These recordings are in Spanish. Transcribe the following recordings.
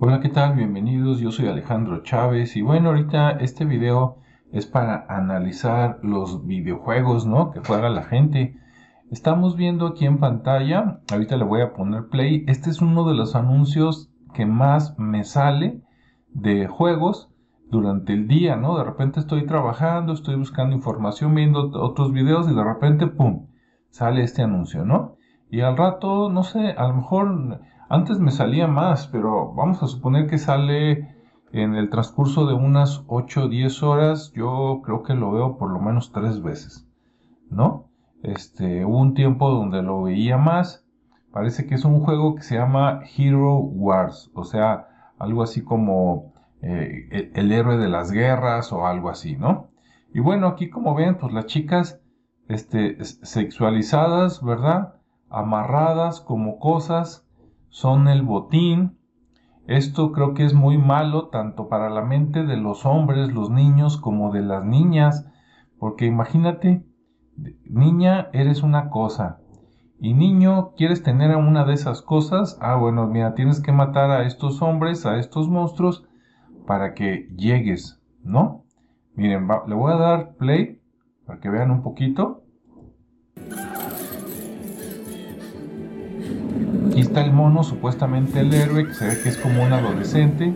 Hola, ¿qué tal? Bienvenidos, yo soy Alejandro Chávez y bueno, ahorita este video es para analizar los videojuegos, ¿no? Que juega la gente. Estamos viendo aquí en pantalla, ahorita le voy a poner play, este es uno de los anuncios que más me sale de juegos durante el día, ¿no? De repente estoy trabajando, estoy buscando información, viendo otros videos y de repente, ¡pum!, sale este anuncio, ¿no? Y al rato, no sé, a lo mejor antes me salía más, pero vamos a suponer que sale en el transcurso de unas 8 o 10 horas. Yo creo que lo veo por lo menos tres veces, ¿no? Este, hubo un tiempo donde lo veía más. Parece que es un juego que se llama Hero Wars, o sea, algo así como eh, el, el, héroe de las guerras o algo así, ¿no? Y bueno, aquí como ven, pues las chicas este, sexualizadas, ¿verdad? Amarradas como cosas son el botín. Esto creo que es muy malo tanto para la mente de los hombres, los niños, como de las niñas, porque imagínate, niña eres una cosa, y niño quieres tener una de esas cosas, ah bueno, mira, tienes que matar a estos hombres, a estos monstruos, para que llegues, ¿no? Miren, le voy a dar play para que vean un poquito. El mono, supuestamente el héroe, que se ve que es como un adolescente,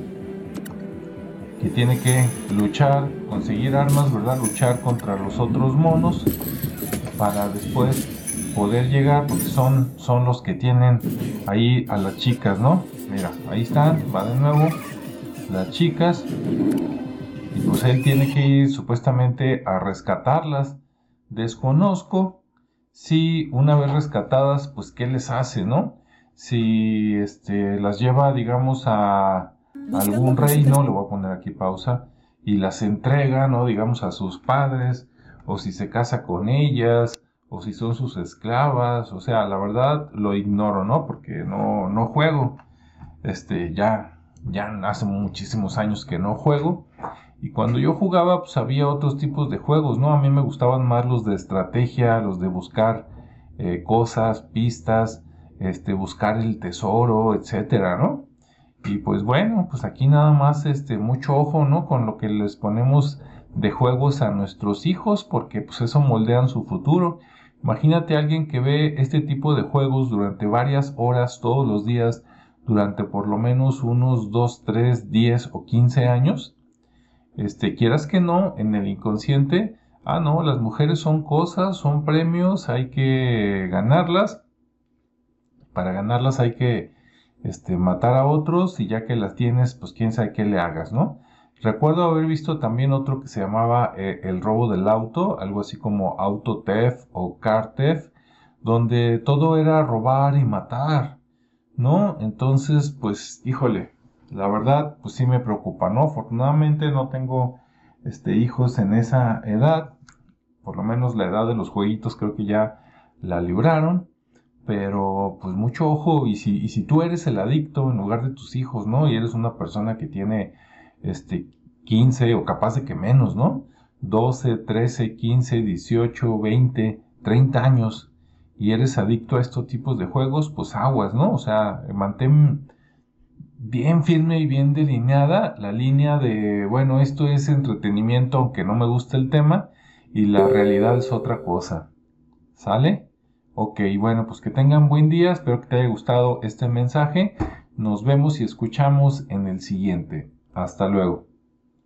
que tiene que luchar, conseguir armas, ¿verdad? Luchar contra los otros monos para después poder llegar, porque son, son los que tienen ahí a las chicas, ¿no? Mira, ahí están, va de nuevo, las chicas, y pues él tiene que ir supuestamente a rescatarlas. Desconozco si una vez rescatadas, pues qué les hace, ¿no? Si este, las lleva, digamos, a algún reino, le voy a poner aquí pausa, y las entrega, ¿no? Digamos, a sus padres, o si se casa con ellas, o si son sus esclavas, o sea, la verdad lo ignoro, ¿no? Porque no, no juego, este, ya, ya hace muchísimos años que no juego, y cuando yo jugaba, pues había otros tipos de juegos, ¿no? A mí me gustaban más los de estrategia, los de buscar eh, cosas, pistas, este, buscar el tesoro, etcétera, ¿no? Y pues bueno, pues aquí nada más, este, mucho ojo, ¿no? Con lo que les ponemos de juegos a nuestros hijos, porque pues eso moldean su futuro. Imagínate a alguien que ve este tipo de juegos durante varias horas todos los días, durante por lo menos unos 2, 3, 10 o 15 años. Este, quieras que no, en el inconsciente, ah, no, las mujeres son cosas, son premios, hay que ganarlas para ganarlas hay que este, matar a otros y ya que las tienes, pues quién sabe qué le hagas, ¿no? Recuerdo haber visto también otro que se llamaba eh, El robo del auto, algo así como Auto Theft o Car Theft, donde todo era robar y matar, ¿no? Entonces, pues, híjole, la verdad, pues sí me preocupa, ¿no? Afortunadamente no tengo este, hijos en esa edad, por lo menos la edad de los jueguitos creo que ya la libraron, pero pues mucho ojo y si, y si tú eres el adicto en lugar de tus hijos, ¿no? Y eres una persona que tiene este 15 o capaz de que menos, ¿no? 12, 13, 15, 18, 20, 30 años y eres adicto a estos tipos de juegos, pues aguas, ¿no? O sea, mantén bien firme y bien delineada la línea de, bueno, esto es entretenimiento aunque no me gusta el tema y la realidad es otra cosa. ¿Sale? Ok, bueno, pues que tengan buen día, espero que te haya gustado este mensaje. Nos vemos y escuchamos en el siguiente. Hasta luego.